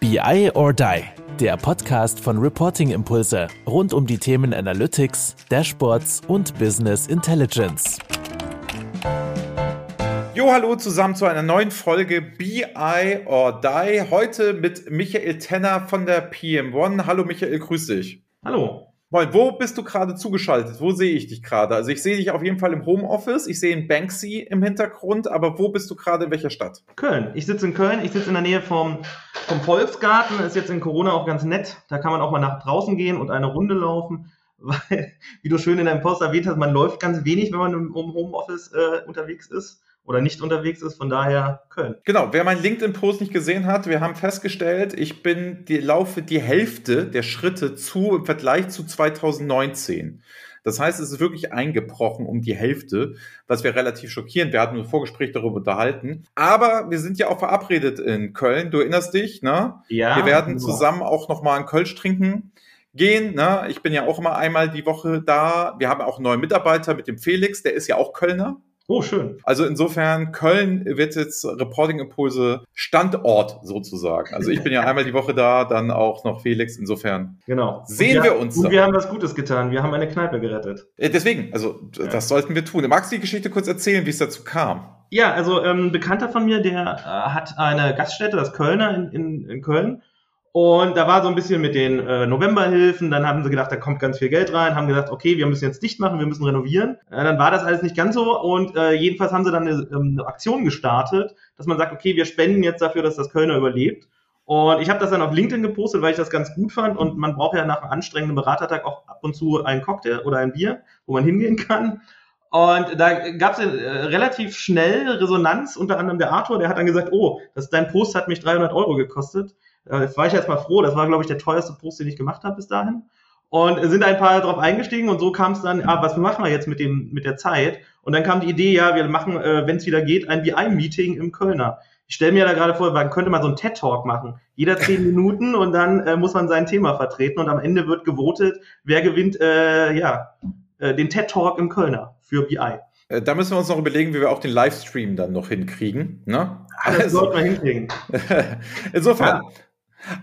BI or Die, der Podcast von Reporting Impulse rund um die Themen Analytics, Dashboards und Business Intelligence. Jo, hallo zusammen zu einer neuen Folge BI or Die. Heute mit Michael Tenner von der PM1. Hallo Michael, grüß dich. Hallo. Moin, wo bist du gerade zugeschaltet? Wo sehe ich dich gerade? Also ich sehe dich auf jeden Fall im Homeoffice, ich sehe einen Banksy im Hintergrund, aber wo bist du gerade in welcher Stadt? Köln. Ich sitze in Köln, ich sitze in der Nähe vom, vom Volksgarten, ist jetzt in Corona auch ganz nett. Da kann man auch mal nach draußen gehen und eine Runde laufen, weil, wie du schön in deinem Post erwähnt hast, man läuft ganz wenig, wenn man im Homeoffice äh, unterwegs ist oder nicht unterwegs ist, von daher Köln. Genau, wer meinen LinkedIn-Post nicht gesehen hat, wir haben festgestellt, ich bin die, laufe die Hälfte der Schritte zu im Vergleich zu 2019. Das heißt, es ist wirklich eingebrochen um die Hälfte, was wir relativ schockierend. Wir hatten ein Vorgespräch darüber unterhalten. Aber wir sind ja auch verabredet in Köln. Du erinnerst dich, ne? Ja. Wir werden zusammen auch nochmal einen Kölsch trinken gehen. Ne? Ich bin ja auch immer einmal die Woche da. Wir haben auch einen neuen Mitarbeiter mit dem Felix, der ist ja auch Kölner. Oh, schön. Also insofern, Köln wird jetzt Reporting Impulse Standort sozusagen. Also ich bin ja einmal die Woche da, dann auch noch Felix. Insofern genau. sehen wir, wir uns. Und wir haben was Gutes getan. Wir haben eine Kneipe gerettet. Äh, deswegen, also ja. das sollten wir tun. Magst du die Geschichte kurz erzählen, wie es dazu kam? Ja, also ähm, ein Bekannter von mir, der äh, hat eine Gaststätte, das Kölner in, in, in Köln. Und da war so ein bisschen mit den äh, Novemberhilfen, dann haben sie gedacht, da kommt ganz viel Geld rein, haben gesagt, okay, wir müssen jetzt dicht machen, wir müssen renovieren. Äh, dann war das alles nicht ganz so und äh, jedenfalls haben sie dann eine, ähm, eine Aktion gestartet, dass man sagt, okay, wir spenden jetzt dafür, dass das Kölner überlebt. Und ich habe das dann auf LinkedIn gepostet, weil ich das ganz gut fand. Und man braucht ja nach einem anstrengenden Beratertag auch ab und zu einen Cocktail oder ein Bier, wo man hingehen kann. Und da gab es äh, relativ schnell Resonanz, unter anderem der Arthur, der hat dann gesagt, oh, das, dein Post hat mich 300 Euro gekostet. Äh, jetzt war ich jetzt mal froh, das war, glaube ich, der teuerste Post, den ich gemacht habe bis dahin. Und sind ein paar darauf eingestiegen und so kam es dann, ah, was machen wir jetzt mit, dem, mit der Zeit? Und dann kam die Idee, ja, wir machen, äh, wenn es wieder geht, ein BI-Meeting im Kölner. Ich stelle mir da gerade vor, man könnte mal so einen TED-Talk machen. Jeder zehn Minuten und dann äh, muss man sein Thema vertreten und am Ende wird gewotet, wer gewinnt, äh, ja, äh, den TED-Talk im Kölner für BI. Äh, da müssen wir uns noch überlegen, wie wir auch den Livestream dann noch hinkriegen. Ne? Das also, sollten wir hinkriegen. Insofern, ja.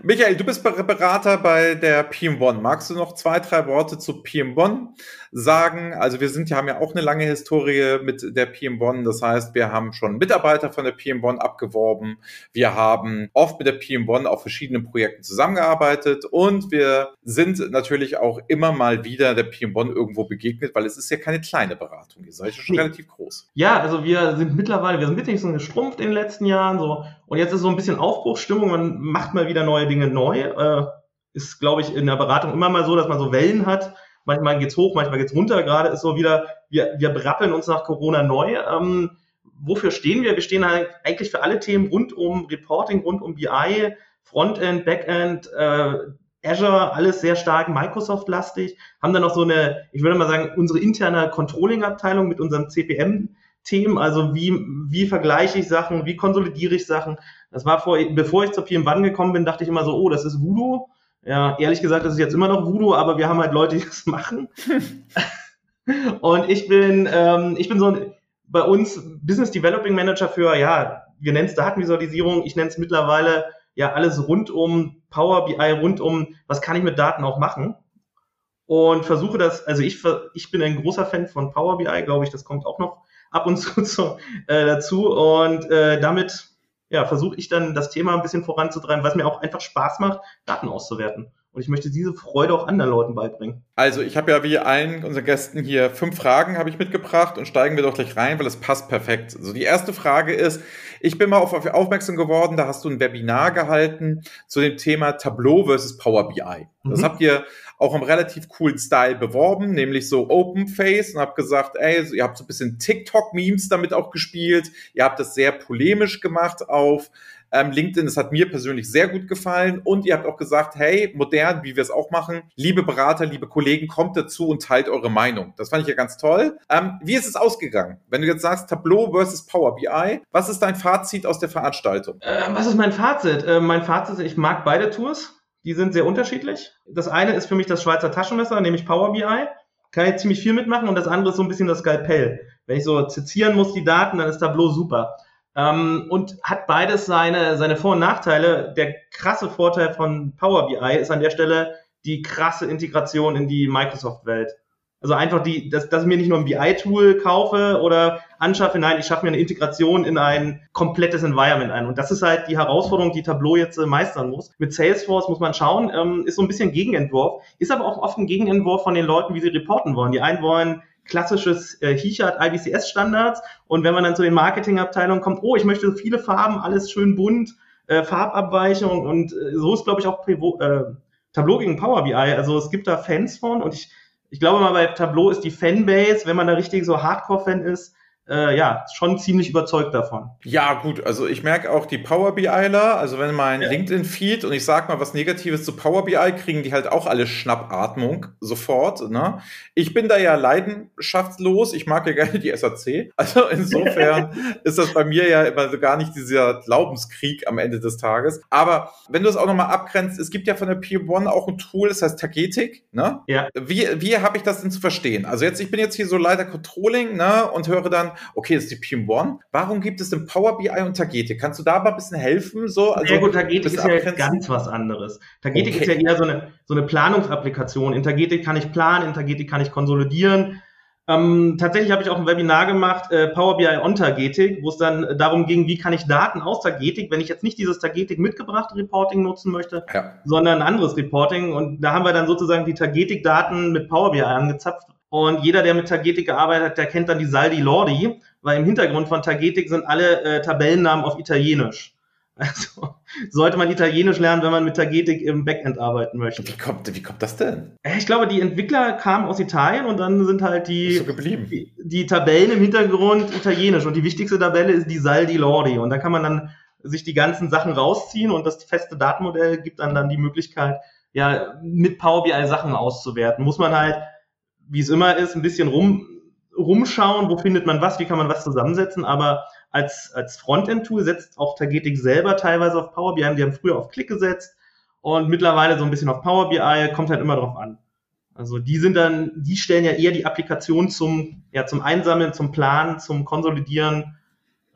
Michael, du bist Berater bei der PM1. Magst du noch zwei, drei Worte zu PM1 sagen? Also wir sind, haben ja auch eine lange Historie mit der PM1. Das heißt, wir haben schon Mitarbeiter von der PM1 abgeworben. Wir haben oft mit der PM1 auf verschiedenen Projekten zusammengearbeitet und wir sind natürlich auch immer mal wieder der PM1 irgendwo begegnet, weil es ist ja keine kleine Beratung. Ihr seid ja schon nee. relativ groß. Ja, also wir sind mittlerweile, wir sind wirklich so geschrumpft in den letzten Jahren so und jetzt ist so ein bisschen Aufbruchsstimmung. Man macht mal wieder neue Dinge neu. Äh, ist, glaube ich, in der Beratung immer mal so, dass man so Wellen hat. Manchmal geht's hoch, manchmal geht's runter. Gerade ist so wieder, wir, wir brappeln uns nach Corona neu. Ähm, wofür stehen wir? Wir stehen halt eigentlich für alle Themen rund um Reporting, rund um BI, Frontend, Backend, äh, Azure, alles sehr stark Microsoft-lastig. Haben dann noch so eine, ich würde mal sagen, unsere interne Controlling-Abteilung mit unserem CPM Themen, also wie, wie vergleiche ich Sachen, wie konsolidiere ich Sachen. Das war vor, bevor ich zur PM1 gekommen bin, dachte ich immer so, oh, das ist Voodoo. Ja, ehrlich gesagt, das ist jetzt immer noch Voodoo, aber wir haben halt Leute, die das machen. und ich bin, ähm, ich bin so ein, bei uns Business Developing Manager für, ja, wir nennen es Datenvisualisierung, ich nenne es mittlerweile ja alles rund um Power BI, rund um, was kann ich mit Daten auch machen. Und versuche das, also ich, ich bin ein großer Fan von Power BI, glaube ich, das kommt auch noch ab und zu, zu äh, dazu. Und äh, damit ja, versuche ich dann das Thema ein bisschen voranzutreiben, was mir auch einfach Spaß macht, Daten auszuwerten. Und ich möchte diese Freude auch anderen Leuten beibringen. Also ich habe ja wie allen unseren Gästen hier fünf Fragen habe ich mitgebracht und steigen wir doch gleich rein, weil es passt perfekt. Also die erste Frage ist, ich bin mal auf, auf aufmerksam geworden, da hast du ein Webinar gehalten zu dem Thema Tableau versus Power BI. Das mhm. habt ihr auch im relativ coolen Style beworben, nämlich so Open Face und habt gesagt, ey, ihr habt so ein bisschen TikTok-Memes damit auch gespielt. Ihr habt das sehr polemisch gemacht auf ähm, LinkedIn. Das hat mir persönlich sehr gut gefallen. Und ihr habt auch gesagt, hey, modern, wie wir es auch machen, liebe Berater, liebe Kollegen, kommt dazu und teilt eure Meinung. Das fand ich ja ganz toll. Ähm, wie ist es ausgegangen? Wenn du jetzt sagst, Tableau versus Power BI, was ist dein Fazit aus der Veranstaltung? Äh, was ist mein Fazit? Äh, mein Fazit ist, ich mag beide Tours. Die sind sehr unterschiedlich. Das eine ist für mich das Schweizer Taschenmesser, nämlich Power BI. Kann ich ziemlich viel mitmachen und das andere ist so ein bisschen das Skalpell. Wenn ich so zitieren muss, die Daten, dann ist Tableau super. Ähm, und hat beides seine, seine Vor- und Nachteile. Der krasse Vorteil von Power BI ist an der Stelle die krasse Integration in die Microsoft-Welt. Also einfach die, dass, dass ich mir nicht nur ein BI-Tool kaufe oder anschaffe, nein, ich schaffe mir eine Integration in ein komplettes Environment ein. Und das ist halt die Herausforderung, die Tableau jetzt äh, meistern muss. Mit Salesforce muss man schauen, ähm, ist so ein bisschen Gegenentwurf, ist aber auch oft ein Gegenentwurf von den Leuten, wie sie reporten wollen. Die einen wollen klassisches äh, Hichard IBCS Standards und wenn man dann zu den Marketingabteilungen kommt, oh, ich möchte viele Farben, alles schön bunt, äh, Farbabweichung und äh, so ist glaube ich auch Privo, äh, Tableau gegen Power BI. Also es gibt da Fans von und ich ich glaube mal, bei Tableau ist die Fanbase, wenn man da richtig so Hardcore-Fan ist, äh, ja, schon ziemlich überzeugt davon. Ja, gut, also ich merke auch die Power BIler, also wenn mein ja. LinkedIn-Feed und ich sag mal was Negatives zu Power BI, kriegen die halt auch alle Schnappatmung sofort. Ne? Ich bin da ja leidenschaftslos, ich mag ja gerne die SAC. Also insofern ist das bei mir ja immer so gar nicht dieser Glaubenskrieg am Ende des Tages. Aber wenn du es auch nochmal abgrenzt, es gibt ja von der P1 auch ein Tool, das heißt Tagetik. Ne? Ja. Wie, wie habe ich das denn zu verstehen? Also jetzt, ich bin jetzt hier so Leiter Controlling ne, und höre dann, okay, das ist die PM1. Warum gibt es denn Power BI und Tagetik? Kannst du da mal ein bisschen helfen? So, also ja gut, Tagetik ist ja jetzt ganz was anderes. Tagetik okay. ist ja eher so eine, so eine Planungsapplikation. In Tagetik kann ich planen, in Tagetik kann ich konsolidieren. Ähm, tatsächlich habe ich auch ein Webinar gemacht, äh, Power BI on Tagetik, wo es dann darum ging, wie kann ich Daten aus Tagetik, wenn ich jetzt nicht dieses Tagetik mitgebrachte Reporting nutzen möchte, ja. sondern ein anderes Reporting. Und da haben wir dann sozusagen die Tagetik-Daten mit Power BI angezapft und jeder, der mit Tagetik gearbeitet hat, der kennt dann die Saldi Lordi, weil im Hintergrund von Tagetik sind alle äh, Tabellennamen auf Italienisch. Also sollte man Italienisch lernen, wenn man mit Tagetik im Backend arbeiten möchte. Wie kommt, wie kommt das denn? Ich glaube, die Entwickler kamen aus Italien und dann sind halt die, so geblieben. die, die Tabellen im Hintergrund italienisch. Und die wichtigste Tabelle ist die Saldi Lordi. Und da kann man dann sich die ganzen Sachen rausziehen und das feste Datenmodell gibt dann dann die Möglichkeit, ja, mit Power BI Sachen auszuwerten. Muss man halt wie es immer ist, ein bisschen rum, rumschauen, wo findet man was, wie kann man was zusammensetzen, aber als, als Frontend-Tool setzt auch Tagetik selber teilweise auf Power BI, die haben früher auf Click gesetzt und mittlerweile so ein bisschen auf Power BI, kommt halt immer drauf an. Also die sind dann, die stellen ja eher die Applikation zum, ja, zum Einsammeln, zum Planen, zum Konsolidieren.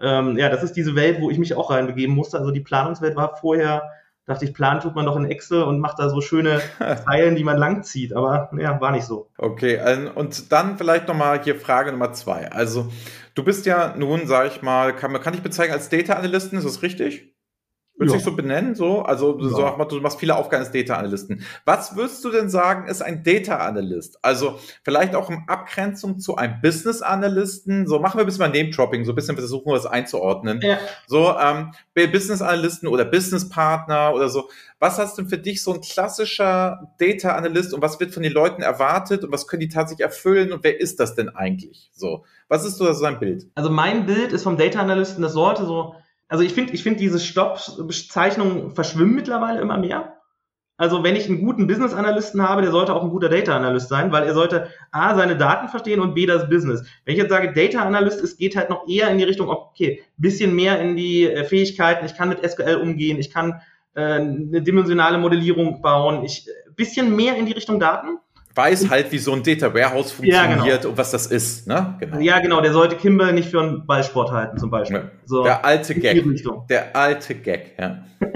Ähm, ja, das ist diese Welt, wo ich mich auch reinbegeben musste. Also die Planungswelt war vorher dachte ich, planen tut man doch in Excel und macht da so schöne Zeilen, die man langzieht. Aber ja, war nicht so. Okay, und dann vielleicht nochmal hier Frage Nummer zwei. Also, du bist ja nun, sag ich mal, kann, kann ich bezeichnen als Data Analysten, ist das richtig? Würdest du dich so benennen? So? Also ja. so, du machst viele Aufgaben als Data Analysten. Was würdest du denn sagen, ist ein Data Analyst? Also vielleicht auch in Abgrenzung zu einem Business Analysten. So machen wir ein bisschen mal Name-Dropping, so ein bisschen versuchen wir das einzuordnen. Ja. So ähm, Business Analysten oder Business Partner oder so. Was hast denn für dich so ein klassischer Data Analyst und was wird von den Leuten erwartet und was können die tatsächlich erfüllen und wer ist das denn eigentlich? So, was ist so sein Bild? Also mein Bild ist vom Data Analysten, das sollte so also ich finde, ich finde diese Stopp-Bezeichnungen verschwimmen mittlerweile immer mehr. Also wenn ich einen guten Business-Analysten habe, der sollte auch ein guter Data-Analyst sein, weil er sollte A, seine Daten verstehen und B, das Business. Wenn ich jetzt sage, Data-Analyst, es geht halt noch eher in die Richtung, okay, bisschen mehr in die äh, Fähigkeiten, ich kann mit SQL umgehen, ich kann äh, eine dimensionale Modellierung bauen, ich äh, bisschen mehr in die Richtung Daten weiß halt, wie so ein Data Warehouse funktioniert ja, genau. und was das ist. Ne? Genau. Ja, genau. Der sollte Kimber nicht für einen Ballsport halten, zum Beispiel. Ja. So, der alte Gag. Der alte Gag, ja.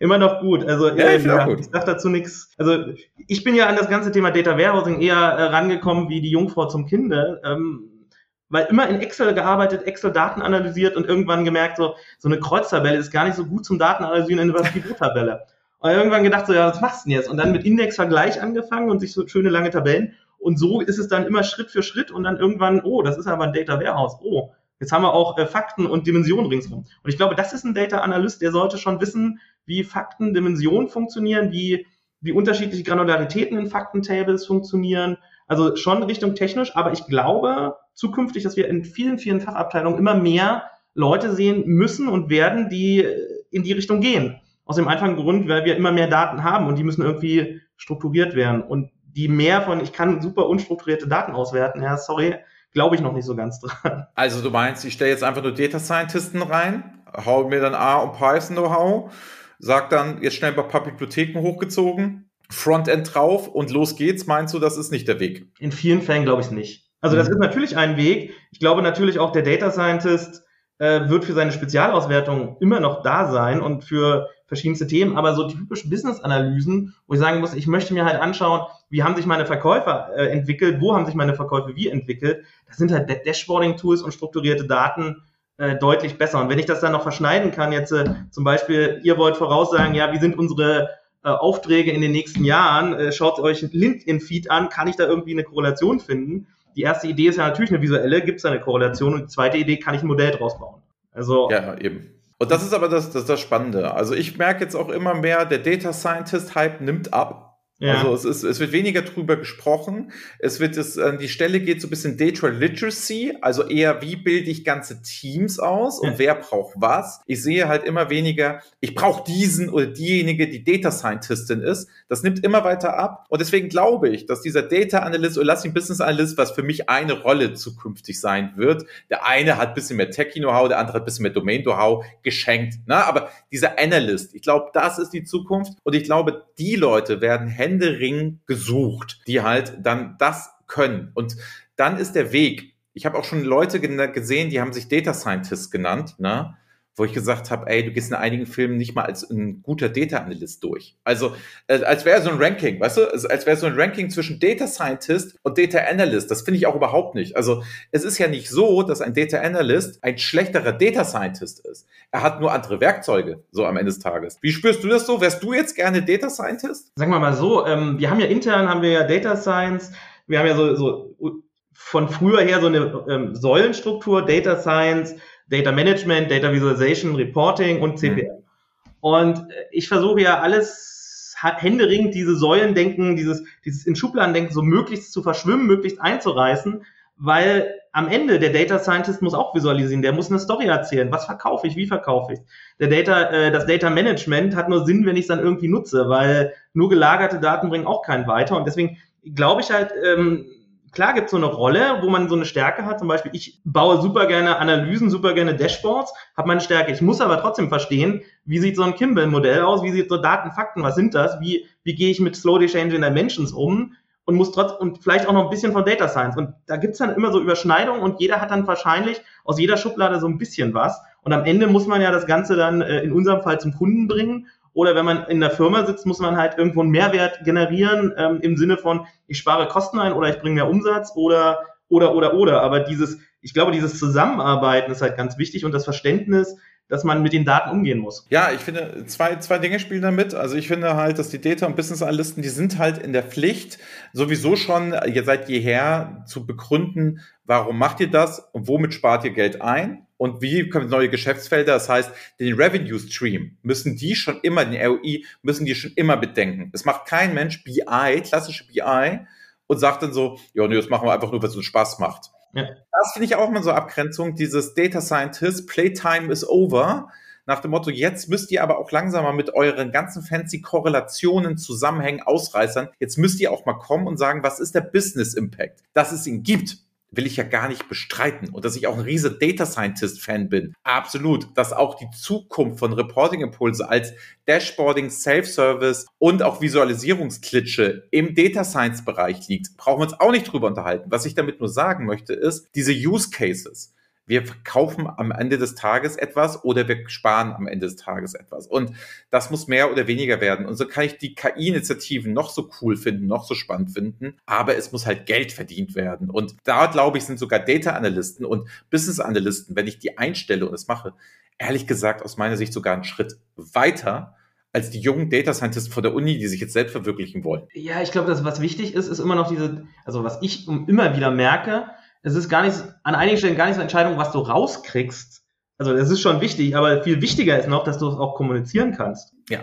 Immer noch gut. Also ja, äh, ich, ja, ich sag dazu nichts. Also ich bin ja an das ganze Thema Data Warehousing eher äh, rangekommen wie die Jungfrau zum Kinde. Ähm, weil immer in Excel gearbeitet, Excel Daten analysiert und irgendwann gemerkt, so, so eine Kreuztabelle ist gar nicht so gut zum Datenanalysieren in einer Pivot-Tabelle. Und irgendwann gedacht, so, ja, was machst du denn jetzt? Und dann mit Indexvergleich angefangen und sich so schöne lange Tabellen. Und so ist es dann immer Schritt für Schritt und dann irgendwann, oh, das ist aber ein Data Warehouse. Oh, jetzt haben wir auch äh, Fakten und Dimensionen ringsherum. Und ich glaube, das ist ein Data Analyst, der sollte schon wissen, wie Fakten, Dimensionen funktionieren, wie, wie unterschiedliche Granularitäten in Faktentables funktionieren. Also schon Richtung technisch, aber ich glaube zukünftig, dass wir in vielen, vielen Fachabteilungen immer mehr Leute sehen müssen und werden, die äh, in die Richtung gehen. Aus dem einfachen Grund, weil wir immer mehr Daten haben und die müssen irgendwie strukturiert werden. Und die mehr von, ich kann super unstrukturierte Daten auswerten, ja, sorry, glaube ich noch nicht so ganz dran. Also du meinst, ich stelle jetzt einfach nur Data Scientisten rein, hau mir dann A und Python Know-how, sag dann jetzt schnell ein paar Bibliotheken hochgezogen, Frontend drauf und los geht's. Meinst du, das ist nicht der Weg? In vielen Fällen glaube ich es nicht. Also das mhm. ist natürlich ein Weg. Ich glaube natürlich auch der Data Scientist äh, wird für seine Spezialauswertung immer noch da sein und für verschiedenste Themen, aber so typische Business-Analysen, wo ich sagen muss, ich möchte mir halt anschauen, wie haben sich meine Verkäufer äh, entwickelt, wo haben sich meine Verkäufe wie entwickelt, das sind halt Dashboarding-Tools und strukturierte Daten äh, deutlich besser. Und wenn ich das dann noch verschneiden kann, jetzt äh, zum Beispiel, ihr wollt voraussagen, ja, wie sind unsere äh, Aufträge in den nächsten Jahren, äh, schaut euch LinkedIn-Feed an, kann ich da irgendwie eine Korrelation finden? Die erste Idee ist ja natürlich eine visuelle, gibt es eine Korrelation und die zweite Idee, kann ich ein Modell draus bauen. Also ja, eben. Und das ist aber das, das, das Spannende. Also ich merke jetzt auch immer mehr, der Data Scientist Hype nimmt ab. Ja. Also es, ist, es wird weniger drüber gesprochen. Es wird es, an die Stelle geht so ein bisschen Data Literacy, also eher wie bilde ich ganze Teams aus und ja. wer braucht was. Ich sehe halt immer weniger, ich brauche diesen oder diejenige, die Data Scientistin ist. Das nimmt immer weiter ab. Und deswegen glaube ich, dass dieser Data Analyst oder lass Business Analyst, was für mich eine Rolle zukünftig sein wird. Der eine hat ein bisschen mehr Techie-Know-how, der andere hat ein bisschen mehr Domain-Know-how geschenkt. Na, ne? aber dieser Analyst, ich glaube, das ist die Zukunft. Und ich glaube, die Leute werden Händering gesucht, die halt dann das können. Und dann ist der Weg. Ich habe auch schon Leute gesehen, die haben sich Data Scientists genannt, ne? Wo ich gesagt habe, ey, du gehst in einigen Filmen nicht mal als ein guter Data Analyst durch. Also äh, als wäre so ein Ranking, weißt du, als, als wäre so ein Ranking zwischen Data Scientist und Data Analyst. Das finde ich auch überhaupt nicht. Also es ist ja nicht so, dass ein Data Analyst ein schlechterer Data Scientist ist. Er hat nur andere Werkzeuge, so am Ende des Tages. Wie spürst du das so? Wärst du jetzt gerne Data Scientist? Sagen wir mal so, ähm, wir haben ja intern haben wir ja Data Science, wir haben ja so, so von früher her so eine ähm, Säulenstruktur, Data Science, Data Management, Data Visualization, Reporting und CPM. Mhm. Und äh, ich versuche ja alles händeringend diese Säulendenken, dieses, dieses in Schubladendenken so möglichst zu verschwimmen, möglichst einzureißen, weil am Ende der Data Scientist muss auch visualisieren, der muss eine Story erzählen. Was verkaufe ich, wie verkaufe ich? Der Data, äh, das Data Management hat nur Sinn, wenn ich es dann irgendwie nutze, weil nur gelagerte Daten bringen auch keinen weiter. Und deswegen glaube ich halt, ähm, Klar gibt es so eine Rolle, wo man so eine Stärke hat. Zum Beispiel, ich baue super gerne Analysen, super gerne Dashboards, habe meine Stärke. Ich muss aber trotzdem verstehen, wie sieht so ein Kimball-Modell aus, wie sieht so Daten, Fakten, was sind das, wie, wie gehe ich mit Slow Change in Dimensions um und muss trotz und vielleicht auch noch ein bisschen von Data Science. Und da gibt's dann immer so Überschneidungen und jeder hat dann wahrscheinlich aus jeder Schublade so ein bisschen was. Und am Ende muss man ja das Ganze dann äh, in unserem Fall zum Kunden bringen oder wenn man in der Firma sitzt, muss man halt irgendwo einen Mehrwert generieren ähm, im Sinne von, ich spare Kosten ein oder ich bringe mehr Umsatz oder, oder, oder, oder. Aber dieses, ich glaube, dieses Zusammenarbeiten ist halt ganz wichtig und das Verständnis, dass man mit den Daten umgehen muss. Ja, ich finde, zwei, zwei Dinge spielen damit. Also ich finde halt, dass die Data- und Business-Analysten, die sind halt in der Pflicht, sowieso schon seit jeher zu begründen, warum macht ihr das und womit spart ihr Geld ein? und wie kommen neue Geschäftsfelder? Das heißt, den Revenue Stream müssen die schon immer, den ROI müssen die schon immer bedenken. Es macht kein Mensch BI, klassische BI, und sagt dann so, ja, nee, das machen wir einfach nur, weil es uns Spaß macht. Ja. Das finde ich auch mal so Abgrenzung, dieses Data Scientist, Playtime is over. Nach dem Motto, jetzt müsst ihr aber auch langsamer mit euren ganzen fancy Korrelationen, Zusammenhängen, Ausreißern, jetzt müsst ihr auch mal kommen und sagen, was ist der Business Impact? Dass es ihn gibt, will ich ja gar nicht bestreiten. Und dass ich auch ein riese Data Scientist Fan bin. Absolut. Dass auch die Zukunft von Reporting Impulse als Dashboarding, Self-Service und auch Visualisierungsklitsche im Data Science Bereich liegt, brauchen wir uns auch nicht drüber unterhalten. Was ich damit nur sagen möchte, ist, diese Use Cases wir verkaufen am Ende des Tages etwas oder wir sparen am Ende des Tages etwas. Und das muss mehr oder weniger werden. Und so kann ich die KI-Initiativen noch so cool finden, noch so spannend finden, aber es muss halt Geld verdient werden. Und da, glaube ich, sind sogar Data-Analysten und Business-Analysten, wenn ich die einstelle und das mache, ehrlich gesagt aus meiner Sicht sogar einen Schritt weiter, als die jungen Data Scientists von der Uni, die sich jetzt selbst verwirklichen wollen. Ja, ich glaube, dass was wichtig ist, ist immer noch diese, also was ich immer wieder merke, es ist gar nicht, an einigen Stellen gar nicht so eine Entscheidung, was du rauskriegst. Also das ist schon wichtig, aber viel wichtiger ist noch, dass du es auch kommunizieren kannst. Ja.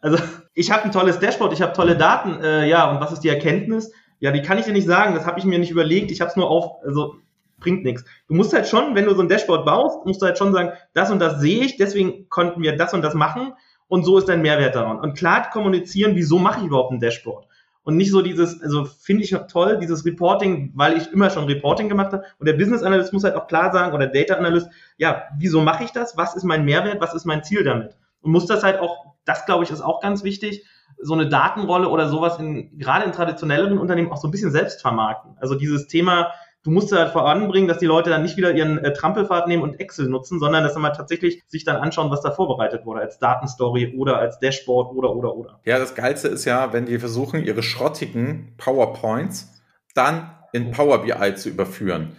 Also ich habe ein tolles Dashboard, ich habe tolle Daten, äh, ja, und was ist die Erkenntnis? Ja, die kann ich dir nicht sagen, das habe ich mir nicht überlegt, ich habe es nur auf, also bringt nichts. Du musst halt schon, wenn du so ein Dashboard baust, musst du halt schon sagen, das und das sehe ich, deswegen konnten wir das und das machen und so ist dein Mehrwert daran. Und klar kommunizieren, wieso mache ich überhaupt ein Dashboard? Und nicht so dieses, also finde ich toll, dieses Reporting, weil ich immer schon Reporting gemacht habe. Und der Business Analyst muss halt auch klar sagen, oder Data Analyst, ja, wieso mache ich das? Was ist mein Mehrwert? Was ist mein Ziel damit? Und muss das halt auch, das glaube ich, ist auch ganz wichtig, so eine Datenrolle oder sowas in, gerade in traditionelleren Unternehmen auch so ein bisschen selbst vermarkten. Also dieses Thema du musst halt voranbringen, dass die Leute dann nicht wieder ihren äh, Trampelfahrt nehmen und Excel nutzen, sondern dass sie mal tatsächlich sich dann anschauen, was da vorbereitet wurde, als Datenstory oder als Dashboard oder, oder, oder. Ja, das Geilste ist ja, wenn die versuchen, ihre schrottigen PowerPoints dann in Power BI zu überführen.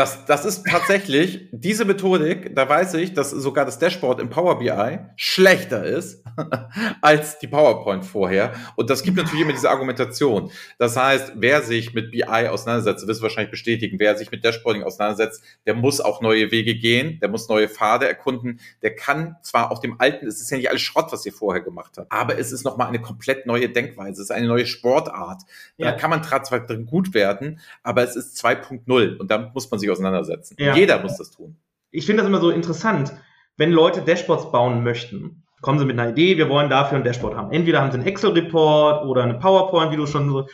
Das, das ist tatsächlich diese Methodik, da weiß ich, dass sogar das Dashboard im Power BI schlechter ist als die PowerPoint vorher. Und das gibt natürlich immer diese Argumentation. Das heißt, wer sich mit BI auseinandersetzt, wirst du wahrscheinlich bestätigen, wer sich mit Dashboarding auseinandersetzt, der muss auch neue Wege gehen, der muss neue Pfade erkunden, der kann zwar auf dem alten, es ist ja nicht alles Schrott, was ihr vorher gemacht habt, aber es ist nochmal eine komplett neue Denkweise, es ist eine neue Sportart. Ja. Da kann man zwar drin gut werden, aber es ist 2.0 und damit muss man sich auseinandersetzen. Ja. Jeder muss das tun. Ich finde das immer so interessant, wenn Leute Dashboards bauen möchten. Kommen sie mit einer Idee, wir wollen dafür ein Dashboard haben. Entweder haben sie einen Excel-Report oder eine PowerPoint, wie du schon so.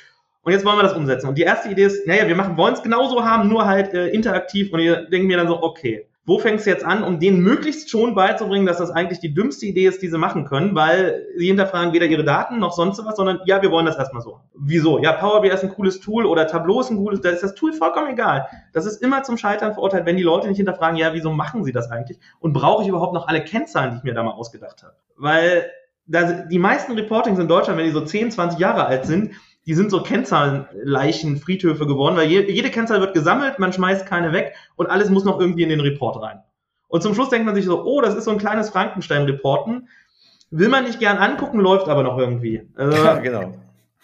Und jetzt wollen wir das umsetzen. Und die erste Idee ist, naja, wir machen, wollen es genauso haben, nur halt äh, interaktiv. Und ihr denkt mir dann so, okay, wo fängst du jetzt an, um denen möglichst schon beizubringen, dass das eigentlich die dümmste Idee ist, die sie machen können, weil sie hinterfragen weder ihre Daten noch sonst was, sondern ja, wir wollen das erstmal so. Wieso? Ja, Power BI ist ein cooles Tool oder Tableau ist ein cooles, da ist das Tool vollkommen egal. Das ist immer zum Scheitern verurteilt, wenn die Leute nicht hinterfragen, ja, wieso machen sie das eigentlich? Und brauche ich überhaupt noch alle Kennzahlen, die ich mir da mal ausgedacht habe? Weil da, die meisten Reportings in Deutschland, wenn die so 10, 20 Jahre alt sind, die sind so Kennzahlenleichen, Friedhöfe geworden, weil je, jede Kennzahl wird gesammelt, man schmeißt keine weg und alles muss noch irgendwie in den Report rein. Und zum Schluss denkt man sich so, oh, das ist so ein kleines Frankenstein-Reporten. Will man nicht gern angucken, läuft aber noch irgendwie. Also, ja, genau.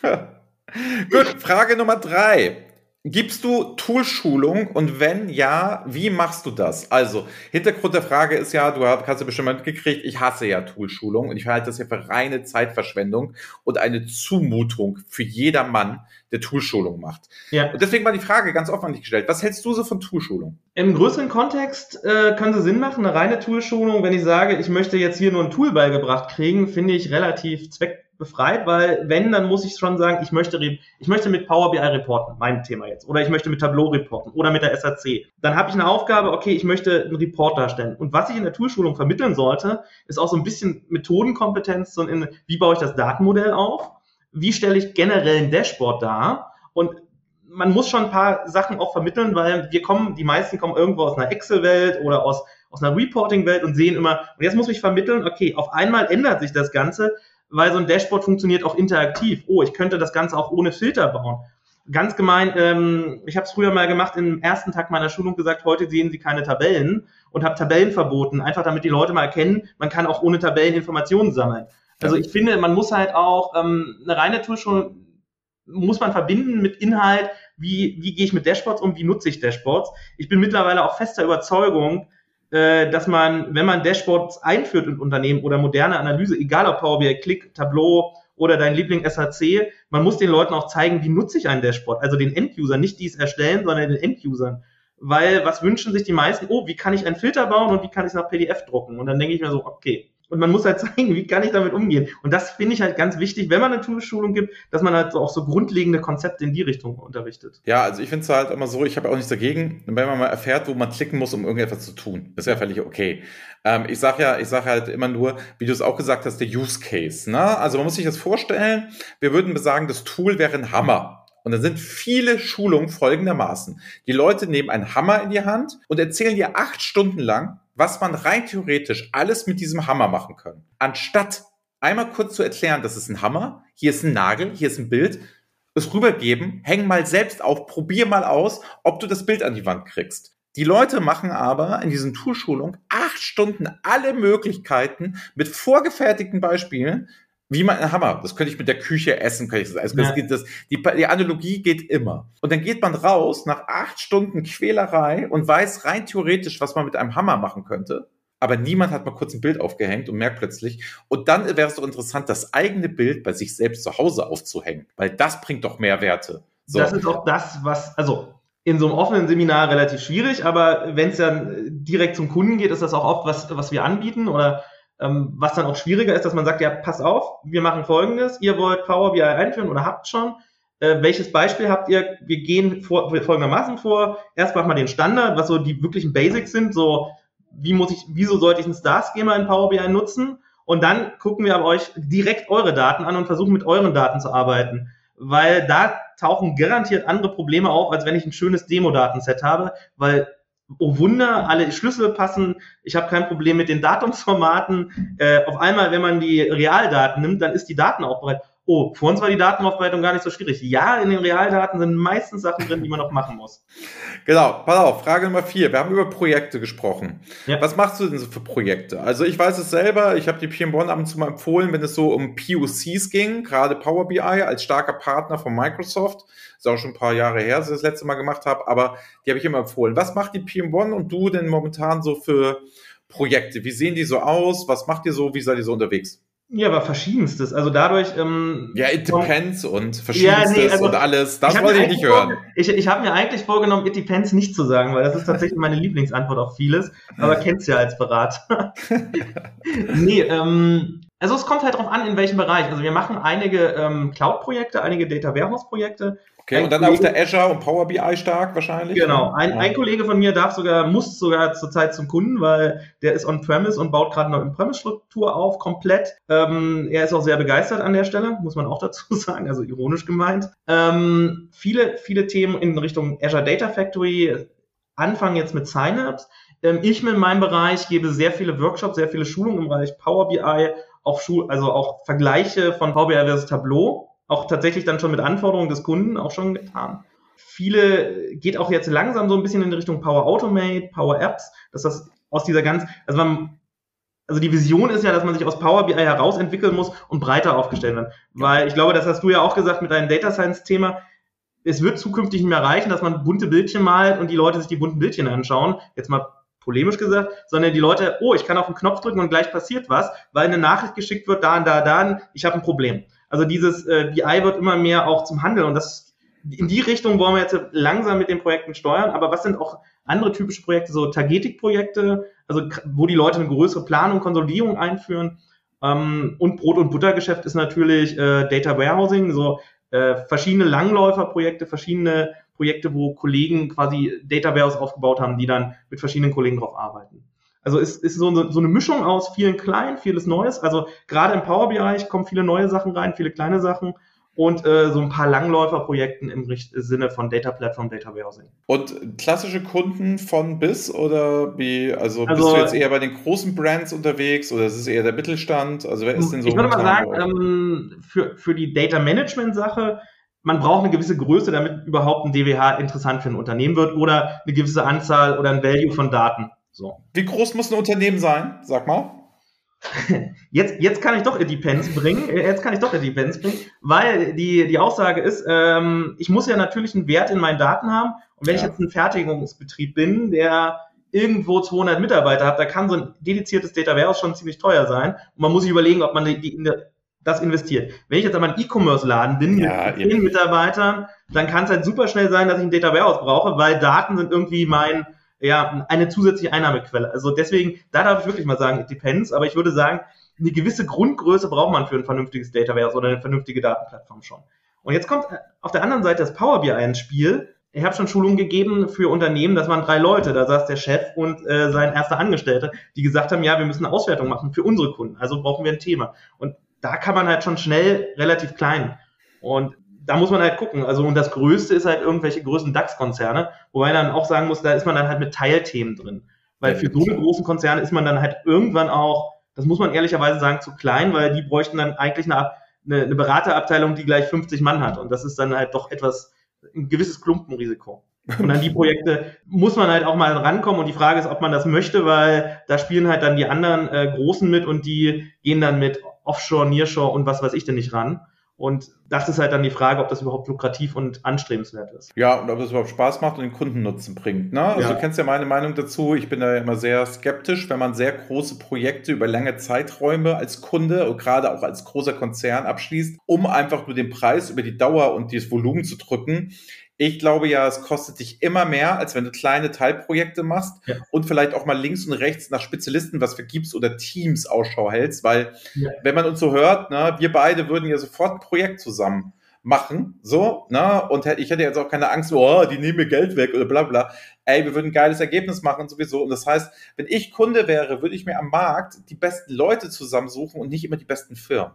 Gut, Frage Nummer drei. Gibst du Toolschulung und wenn ja, wie machst du das? Also, Hintergrund der Frage ist ja, du hast ja bestimmt mitgekriegt, ich hasse ja Toolschulung und ich halte das ja für reine Zeitverschwendung und eine Zumutung für jeder Mann, der Toolschulung macht. Ja. Und deswegen war die Frage ganz offen an dich gestellt. Was hältst du so von Toolschulung? Im größeren Kontext äh, kann sie Sinn machen, eine reine Toolschulung. Wenn ich sage, ich möchte jetzt hier nur ein Tool beigebracht kriegen, finde ich relativ zweck befreit, weil wenn, dann muss ich schon sagen, ich möchte, ich möchte mit Power BI reporten, mein Thema jetzt, oder ich möchte mit Tableau reporten oder mit der SAC. Dann habe ich eine Aufgabe, okay, ich möchte einen Report darstellen. Und was ich in der Toolschulung vermitteln sollte, ist auch so ein bisschen Methodenkompetenz, so in, wie baue ich das Datenmodell auf, wie stelle ich generell ein Dashboard dar und man muss schon ein paar Sachen auch vermitteln, weil wir kommen, die meisten kommen irgendwo aus einer Excel-Welt oder aus, aus einer Reporting-Welt und sehen immer, und jetzt muss ich vermitteln, okay, auf einmal ändert sich das Ganze, weil so ein Dashboard funktioniert auch interaktiv. Oh, ich könnte das Ganze auch ohne Filter bauen. Ganz gemein, ähm, ich habe es früher mal gemacht, im ersten Tag meiner Schulung gesagt, heute sehen Sie keine Tabellen und habe Tabellen verboten, einfach damit die Leute mal erkennen, man kann auch ohne Tabellen Informationen sammeln. Also ich finde, man muss halt auch ähm, eine reine Toolschulung muss man verbinden mit Inhalt, wie, wie gehe ich mit Dashboards um, wie nutze ich Dashboards. Ich bin mittlerweile auch fester Überzeugung, äh, dass man, wenn man Dashboards einführt in Unternehmen oder moderne Analyse, egal ob Power BI, Click, Tableau oder dein Liebling SAC, man muss den Leuten auch zeigen, wie nutze ich ein Dashboard. Also den End-User, nicht die es erstellen, sondern den End-Usern. Weil was wünschen sich die meisten? Oh, wie kann ich einen Filter bauen und wie kann ich es nach PDF drucken? Und dann denke ich mir so, okay, und man muss halt zeigen, wie kann ich damit umgehen. Und das finde ich halt ganz wichtig, wenn man eine Toolschulung gibt, dass man halt so auch so grundlegende Konzepte in die Richtung unterrichtet. Ja, also ich finde es halt immer so, ich habe auch nichts dagegen, wenn man mal erfährt, wo man klicken muss, um irgendetwas zu tun. Das ist ja völlig okay. Ähm, ich sage ja, ich sage halt immer nur, wie du es auch gesagt hast, der Use Case. Ne? Also man muss sich das vorstellen, wir würden sagen, das Tool wäre ein Hammer. Und dann sind viele Schulungen folgendermaßen. Die Leute nehmen einen Hammer in die Hand und erzählen dir acht Stunden lang, was man rein theoretisch alles mit diesem Hammer machen kann. Anstatt einmal kurz zu erklären, das ist ein Hammer, hier ist ein Nagel, hier ist ein Bild, es rübergeben, häng mal selbst auf, probier mal aus, ob du das Bild an die Wand kriegst. Die Leute machen aber in diesen Toolschulungen acht Stunden alle Möglichkeiten mit vorgefertigten Beispielen, wie man einen Hammer. Das könnte ich mit der Küche essen, könnte ich das. Also ja. das, die, die Analogie geht immer. Und dann geht man raus nach acht Stunden Quälerei und weiß rein theoretisch, was man mit einem Hammer machen könnte. Aber niemand hat mal kurz ein Bild aufgehängt und merkt plötzlich. Und dann wäre es doch interessant, das eigene Bild bei sich selbst zu Hause aufzuhängen, weil das bringt doch mehr Werte. So. Das ist auch das, was, also in so einem offenen Seminar relativ schwierig, aber wenn es dann direkt zum Kunden geht, ist das auch oft was, was wir anbieten oder ähm, was dann auch schwieriger ist, dass man sagt, ja, pass auf, wir machen folgendes, ihr wollt Power BI einführen oder habt schon. Äh, welches Beispiel habt ihr? Wir gehen vor, folgendermaßen vor. Erst machen wir den Standard, was so die wirklichen Basics sind, so wie muss ich, wieso sollte ich ein Star-Schema in Power BI nutzen? Und dann gucken wir aber euch direkt eure Daten an und versuchen mit euren Daten zu arbeiten. Weil da tauchen garantiert andere Probleme auf, als wenn ich ein schönes Demo-Datenset habe, weil oh Wunder, alle Schlüssel passen, ich habe kein Problem mit den Datumsformaten. Äh, auf einmal, wenn man die Realdaten nimmt, dann ist die Daten auch bereit. Oh, vor uns war die Datenaufbereitung gar nicht so schwierig. Ja, in den Realdaten sind meistens Sachen drin, die man noch machen muss. Genau, pass auf, Frage Nummer vier. Wir haben über Projekte gesprochen. Ja. Was machst du denn so für Projekte? Also ich weiß es selber, ich habe die PM1 ab und zu mal empfohlen, wenn es so um POCs ging, gerade Power BI als starker Partner von Microsoft. Ist auch schon ein paar Jahre her, dass ich das letzte Mal gemacht habe, aber die habe ich immer empfohlen. Was macht die PM1 und du denn momentan so für Projekte? Wie sehen die so aus? Was macht ihr so? Wie seid ihr so unterwegs? Ja, aber verschiedenstes. Also dadurch. Ähm, ja, it depends und verschiedenstes ja, nee, also, und alles. Das wollte ich nicht hören. Ich, ich habe mir eigentlich vorgenommen, it depends nicht zu sagen, weil das ist tatsächlich meine Lieblingsantwort auf vieles. Aber kennst ja als Berater. nee, ähm, also es kommt halt drauf an, in welchem Bereich. Also wir machen einige ähm, Cloud-Projekte, einige Data Warehouse-Projekte. Okay, ein und dann Kollege, auf der Azure und Power BI stark wahrscheinlich? Genau. Ein, ein Kollege von mir darf sogar, muss sogar zurzeit zum Kunden, weil der ist on-premise und baut gerade eine On-premise-Struktur auf, komplett. Ähm, er ist auch sehr begeistert an der Stelle, muss man auch dazu sagen, also ironisch gemeint. Ähm, viele, viele Themen in Richtung Azure Data Factory, anfangen jetzt mit Synapse. Ähm, ich mit meinem Bereich gebe sehr viele Workshops, sehr viele Schulungen im Bereich Power BI, auch Schul also auch Vergleiche von Power BI versus Tableau, auch tatsächlich dann schon mit Anforderungen des Kunden auch schon getan. Viele geht auch jetzt langsam so ein bisschen in Richtung Power Automate, Power Apps, dass das aus dieser ganz, also man, also die Vision ist ja, dass man sich aus Power BI heraus entwickeln muss und breiter aufgestellt wird. Weil ich glaube, das hast du ja auch gesagt mit deinem Data Science Thema. Es wird zukünftig nicht mehr reichen, dass man bunte Bildchen malt und die Leute sich die bunten Bildchen anschauen. Jetzt mal polemisch gesagt, sondern die Leute, oh, ich kann auf den Knopf drücken und gleich passiert was, weil eine Nachricht geschickt wird, da und da, da, ich habe ein Problem. Also dieses äh, BI wird immer mehr auch zum Handel und das in die Richtung wollen wir jetzt langsam mit den Projekten steuern. Aber was sind auch andere typische Projekte, so Tagetik-Projekte, also wo die Leute eine größere Planung, Konsolidierung einführen. Ähm, und Brot- und Buttergeschäft ist natürlich äh, Data Warehousing, so äh, verschiedene Langläuferprojekte, verschiedene Projekte, wo Kollegen quasi Data Warehouse aufgebaut haben, die dann mit verschiedenen Kollegen drauf arbeiten. Also es ist so, so eine Mischung aus vielen kleinen, vieles Neues. Also gerade im Power-Bereich kommen viele neue Sachen rein, viele kleine Sachen und äh, so ein paar Langläuferprojekten im Sinne von Data Platform, Data Warehousing. Und klassische Kunden von bis oder wie, also, also bist du jetzt eher bei den großen Brands unterwegs oder ist es eher der Mittelstand? Also wer ist denn so? Ich würde mal sagen, ähm, für, für die Data Management Sache man braucht eine gewisse Größe, damit überhaupt ein DWH interessant für ein Unternehmen wird oder eine gewisse Anzahl oder ein Value von Daten. So. Wie groß muss ein Unternehmen sein? Sag mal. Jetzt, jetzt kann ich doch Depends bringen. Jetzt kann ich doch Depends bringen, weil die, die Aussage ist, ähm, ich muss ja natürlich einen Wert in meinen Daten haben. Und wenn ja. ich jetzt ein Fertigungsbetrieb bin, der irgendwo 200 Mitarbeiter hat, da kann so ein dediziertes Data Warehouse schon ziemlich teuer sein. Und man muss sich überlegen, ob man die, die, das investiert. Wenn ich jetzt aber ein E-Commerce-Laden bin ja, mit zehn Mitarbeitern, dann kann es halt super schnell sein, dass ich ein Data Warehouse brauche, weil Daten sind irgendwie mein, ja, eine zusätzliche Einnahmequelle. Also deswegen, da darf ich wirklich mal sagen, it depends, aber ich würde sagen, eine gewisse Grundgröße braucht man für ein vernünftiges Data Warehouse oder eine vernünftige Datenplattform schon. Und jetzt kommt auf der anderen Seite das Power BI ins Spiel. Ich habe schon Schulungen gegeben für Unternehmen, das waren drei Leute. Da saß der Chef und äh, sein erster Angestellter, die gesagt haben, ja, wir müssen eine Auswertung machen für unsere Kunden. Also brauchen wir ein Thema. Und da kann man halt schon schnell relativ klein. Und da muss man halt gucken. Also, und das Größte ist halt irgendwelche größten DAX-Konzerne, wobei dann auch sagen muss, da ist man dann halt mit Teilthemen drin. Weil für so eine großen Konzerne ist man dann halt irgendwann auch, das muss man ehrlicherweise sagen, zu klein, weil die bräuchten dann eigentlich eine, eine, eine Beraterabteilung, die gleich 50 Mann hat. Und das ist dann halt doch etwas, ein gewisses Klumpenrisiko. Und an die Projekte muss man halt auch mal rankommen. Und die Frage ist, ob man das möchte, weil da spielen halt dann die anderen äh, Großen mit und die gehen dann mit Offshore, Nearshore und was weiß ich denn nicht ran. Und das ist halt dann die Frage, ob das überhaupt lukrativ und anstrebenswert ist. Ja, und ob das überhaupt Spaß macht und den Kundennutzen bringt. Ne? Also ja. du kennst ja meine Meinung dazu. Ich bin da ja immer sehr skeptisch, wenn man sehr große Projekte über lange Zeiträume als Kunde und gerade auch als großer Konzern abschließt, um einfach nur den Preis über die Dauer und dieses Volumen zu drücken ich glaube ja, es kostet dich immer mehr, als wenn du kleine Teilprojekte machst ja. und vielleicht auch mal links und rechts nach Spezialisten was vergibst oder Teams Ausschau hältst, weil ja. wenn man uns so hört, ne, wir beide würden ja sofort ein Projekt zusammen machen, so, ne, und ich hätte jetzt auch keine Angst, oh, die nehmen mir Geld weg oder bla bla. Ey, wir würden ein geiles Ergebnis machen sowieso. Und das heißt, wenn ich Kunde wäre, würde ich mir am Markt die besten Leute zusammensuchen und nicht immer die besten Firmen.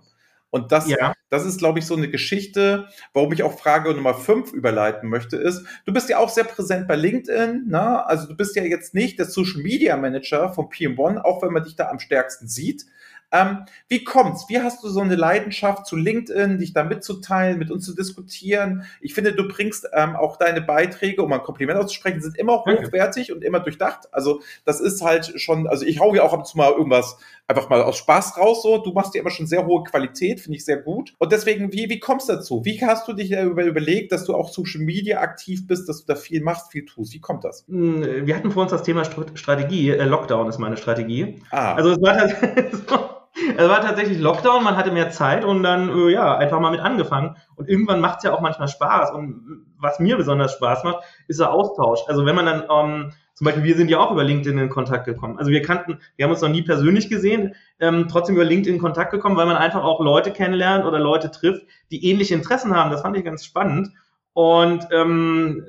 Und das, ja. das ist, glaube ich, so eine Geschichte, warum ich auch Frage Nummer fünf überleiten möchte, ist, du bist ja auch sehr präsent bei LinkedIn, ne? Also du bist ja jetzt nicht der Social Media Manager von PM1, auch wenn man dich da am stärksten sieht. Ähm, wie kommt's? Wie hast du so eine Leidenschaft zu LinkedIn, dich da mitzuteilen, mit uns zu diskutieren? Ich finde, du bringst ähm, auch deine Beiträge, um ein Kompliment auszusprechen, sind immer hochwertig und immer durchdacht. Also das ist halt schon, also ich hau ja auch ab und zu mal irgendwas einfach mal aus Spaß raus so. Du machst ja immer schon sehr hohe Qualität, finde ich sehr gut. Und deswegen, wie, wie kommst du dazu? Wie hast du dich über, überlegt, dass du auch Social Media aktiv bist, dass du da viel machst, viel tust? Wie kommt das? Hm, wir hatten vor uns das Thema Strategie. Äh, Lockdown ist meine Strategie. Ah. Also es war tatsächlich Es war tatsächlich Lockdown, man hatte mehr Zeit und dann, äh, ja, einfach mal mit angefangen. Und irgendwann macht es ja auch manchmal Spaß. Und was mir besonders Spaß macht, ist der Austausch. Also wenn man dann, ähm, zum Beispiel, wir sind ja auch über LinkedIn in Kontakt gekommen. Also wir kannten, wir haben uns noch nie persönlich gesehen, ähm, trotzdem über LinkedIn in Kontakt gekommen, weil man einfach auch Leute kennenlernt oder Leute trifft, die ähnliche Interessen haben. Das fand ich ganz spannend. Und ähm,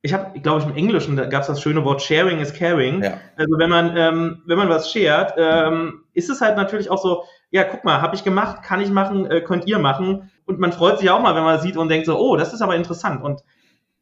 ich habe, glaube ich, im Englischen, da gab es das schöne Wort Sharing is Caring. Ja. Also wenn man, ähm, wenn man was shared, ähm, ist es halt natürlich auch so, ja, guck mal, habe ich gemacht, kann ich machen, äh, könnt ihr machen. Und man freut sich auch mal, wenn man sieht und denkt so, oh, das ist aber interessant. Und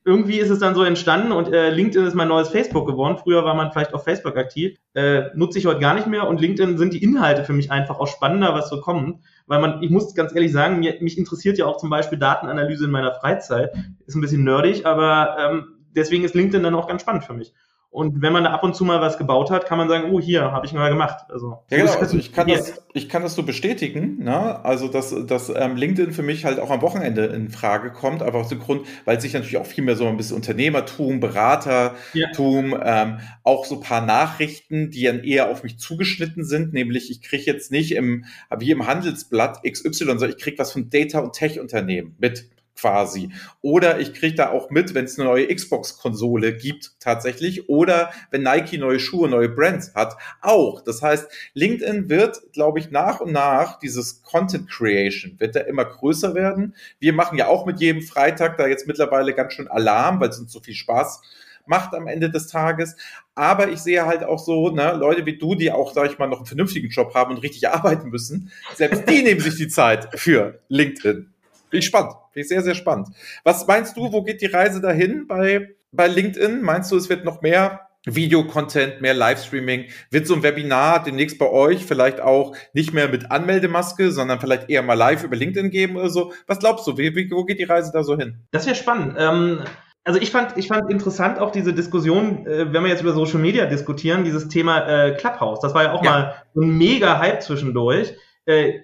irgendwie ist es dann so entstanden und äh, LinkedIn ist mein neues Facebook geworden. Früher war man vielleicht auf Facebook aktiv, äh, nutze ich heute gar nicht mehr und LinkedIn sind die Inhalte für mich einfach auch spannender, was so kommt, weil man, ich muss ganz ehrlich sagen, mir, mich interessiert ja auch zum Beispiel Datenanalyse in meiner Freizeit, ist ein bisschen nerdig, aber ähm, deswegen ist LinkedIn dann auch ganz spannend für mich. Und wenn man da ab und zu mal was gebaut hat, kann man sagen, oh, hier, habe ich mal gemacht. Also, ja, genau, also ich kann, das, ich kann das so bestätigen. Ne? Also, dass, dass ähm, LinkedIn für mich halt auch am Wochenende in Frage kommt, aber aus dem Grund, weil sich natürlich auch viel mehr so ein bisschen Unternehmertum, Beratertum, ja. ähm, auch so paar Nachrichten, die dann eher auf mich zugeschnitten sind, nämlich ich kriege jetzt nicht im, wie im Handelsblatt XY, sondern ich kriege was von Data- und Tech-Unternehmen mit quasi. Oder ich kriege da auch mit, wenn es eine neue Xbox-Konsole gibt tatsächlich. Oder wenn Nike neue Schuhe, neue Brands hat, auch. Das heißt, LinkedIn wird, glaube ich, nach und nach dieses Content Creation wird da immer größer werden. Wir machen ja auch mit jedem Freitag da jetzt mittlerweile ganz schön Alarm, weil es uns so viel Spaß macht am Ende des Tages. Aber ich sehe halt auch so, ne, Leute wie du, die auch, sag ich mal, noch einen vernünftigen Job haben und richtig arbeiten müssen, selbst die nehmen sich die Zeit für LinkedIn. Bin ich spannend. Bin ich sehr, sehr spannend. Was meinst du, wo geht die Reise dahin bei, bei LinkedIn? Meinst du, es wird noch mehr Videocontent, mehr Livestreaming? Wird so ein Webinar demnächst bei euch vielleicht auch nicht mehr mit Anmeldemaske, sondern vielleicht eher mal live über LinkedIn geben oder so? Was glaubst du? Wie, wo geht die Reise da so hin? Das wäre spannend. Ähm also ich fand, ich fand interessant auch diese Diskussion, äh, wenn wir jetzt über Social Media diskutieren, dieses Thema äh, Clubhouse. Das war ja auch ja. mal so ein mega Hype zwischendurch. Äh,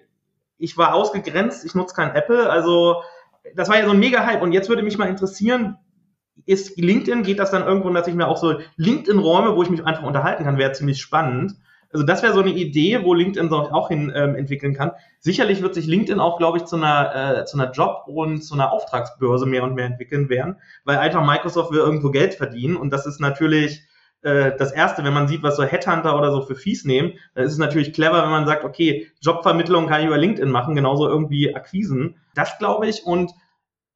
ich war ausgegrenzt, ich nutze kein Apple, also das war ja so ein mega Hype und jetzt würde mich mal interessieren, ist LinkedIn, geht das dann irgendwo, dass ich mir auch so LinkedIn-Räume, wo ich mich einfach unterhalten kann, wäre ziemlich spannend. Also das wäre so eine Idee, wo LinkedIn auch hin ähm, entwickeln kann. Sicherlich wird sich LinkedIn auch, glaube ich, zu einer, äh, zu einer Job- und zu einer Auftragsbörse mehr und mehr entwickeln werden, weil einfach Microsoft will irgendwo Geld verdienen und das ist natürlich das Erste, wenn man sieht, was so Headhunter oder so für Fees nehmen, dann ist es natürlich clever, wenn man sagt, okay, Jobvermittlung kann ich über LinkedIn machen, genauso irgendwie Akquisen. Das glaube ich. Und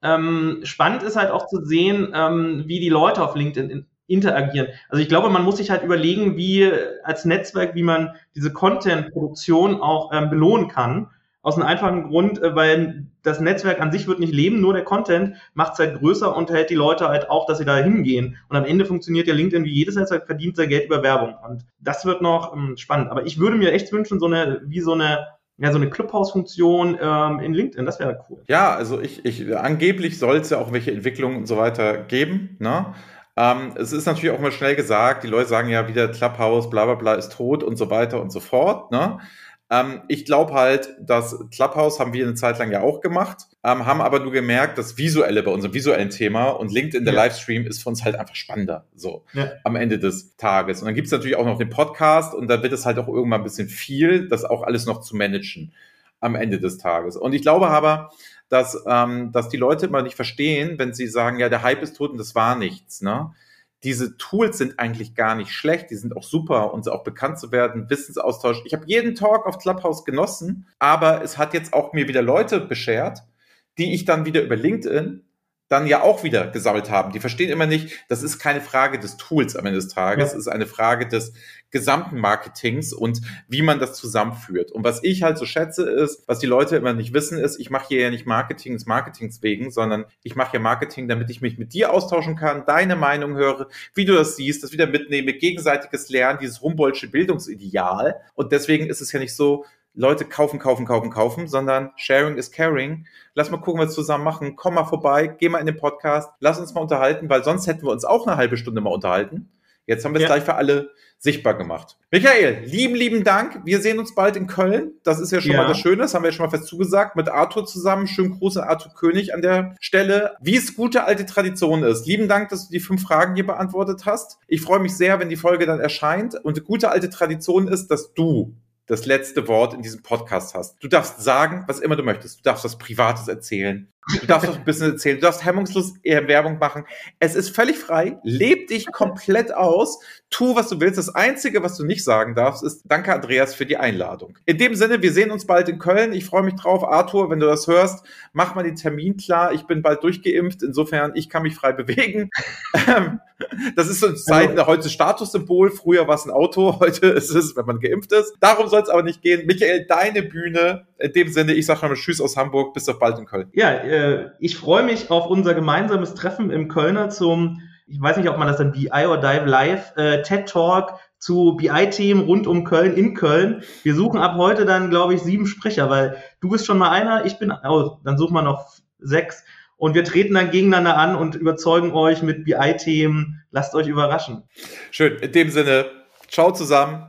ähm, spannend ist halt auch zu sehen, ähm, wie die Leute auf LinkedIn interagieren. Also ich glaube, man muss sich halt überlegen, wie als Netzwerk, wie man diese Content-Produktion auch ähm, belohnen kann. Aus einem einfachen Grund, äh, weil das Netzwerk an sich wird nicht leben, nur der Content macht es halt größer und hält die Leute halt auch, dass sie da hingehen. Und am Ende funktioniert ja LinkedIn wie jedes Netzwerk, verdient sein Geld über Werbung. Und das wird noch ähm, spannend. Aber ich würde mir echt wünschen, so eine, wie so eine ja, so eine Clubhouse-Funktion ähm, in LinkedIn, das wäre cool. Ja, also ich, ich angeblich soll es ja auch welche Entwicklungen und so weiter geben, ne? Ähm, es ist natürlich auch mal schnell gesagt, die Leute sagen ja wieder Clubhouse, bla bla bla ist tot und so weiter und so fort, ne? Ähm, ich glaube halt, dass Clubhouse haben wir eine Zeit lang ja auch gemacht, ähm, haben aber nur gemerkt, das Visuelle bei unserem visuellen Thema und LinkedIn, der ja. Livestream, ist für uns halt einfach spannender, so ja. am Ende des Tages. Und dann gibt's natürlich auch noch den Podcast und da wird es halt auch irgendwann ein bisschen viel, das auch alles noch zu managen am Ende des Tages. Und ich glaube aber, dass, ähm, dass die Leute immer nicht verstehen, wenn sie sagen, ja, der Hype ist tot und das war nichts, ne? Diese Tools sind eigentlich gar nicht schlecht, die sind auch super und auch bekannt zu werden, Wissensaustausch. Ich habe jeden Talk auf Clubhouse genossen, aber es hat jetzt auch mir wieder Leute beschert, die ich dann wieder über LinkedIn dann ja auch wieder gesammelt haben. Die verstehen immer nicht, das ist keine Frage des Tools am Ende des Tages, es ja. ist eine Frage des gesamten Marketings und wie man das zusammenführt. Und was ich halt so schätze ist, was die Leute immer nicht wissen, ist, ich mache hier ja nicht Marketing des Marketings wegen, sondern ich mache hier Marketing, damit ich mich mit dir austauschen kann, deine Meinung höre, wie du das siehst, das wieder mitnehme, gegenseitiges Lernen, dieses Humboldtsche Bildungsideal. Und deswegen ist es ja nicht so, Leute kaufen, kaufen, kaufen, kaufen, sondern Sharing is Caring. Lass mal gucken, was wir zusammen machen. Komm mal vorbei, geh mal in den Podcast, lass uns mal unterhalten, weil sonst hätten wir uns auch eine halbe Stunde mal unterhalten. Jetzt haben wir es ja. gleich für alle sichtbar gemacht. Michael, lieben, lieben Dank. Wir sehen uns bald in Köln. Das ist ja schon ja. mal das Schöne. Das haben wir ja schon mal fest zugesagt. Mit Arthur zusammen. Schönen Gruß an Arthur König an der Stelle. Wie es gute alte Tradition ist. Lieben Dank, dass du die fünf Fragen hier beantwortet hast. Ich freue mich sehr, wenn die Folge dann erscheint. Und gute alte Tradition ist, dass du das letzte Wort in diesem Podcast hast. Du darfst sagen, was immer du möchtest. Du darfst was Privates erzählen. Du darfst auch ein bisschen erzählen. Du darfst hemmungslos Werbung machen. Es ist völlig frei. Leb dich komplett aus. Tu, was du willst. Das Einzige, was du nicht sagen darfst, ist Danke, Andreas, für die Einladung. In dem Sinne, wir sehen uns bald in Köln. Ich freue mich drauf. Arthur, wenn du das hörst, mach mal den Termin klar. Ich bin bald durchgeimpft. Insofern, ich kann mich frei bewegen. Ähm, das ist so seit heute Statussymbol. Früher war es ein Auto. Heute ist es, wenn man geimpft ist. Darum soll es aber nicht gehen. Michael, deine Bühne. In dem Sinne, ich sage mal Tschüss aus Hamburg. Bis auf bald in Köln. Ja, äh, ich freue mich auf unser gemeinsames Treffen im Kölner zum, ich weiß nicht, ob man das dann BI or Dive Live, äh, TED Talk zu BI-Themen rund um Köln in Köln. Wir suchen ab heute dann, glaube ich, sieben Sprecher, weil du bist schon mal einer, ich bin, oh, dann suchen wir noch sechs. Und wir treten dann gegeneinander an und überzeugen euch mit BI-Themen. Lasst euch überraschen. Schön. In dem Sinne, ciao zusammen.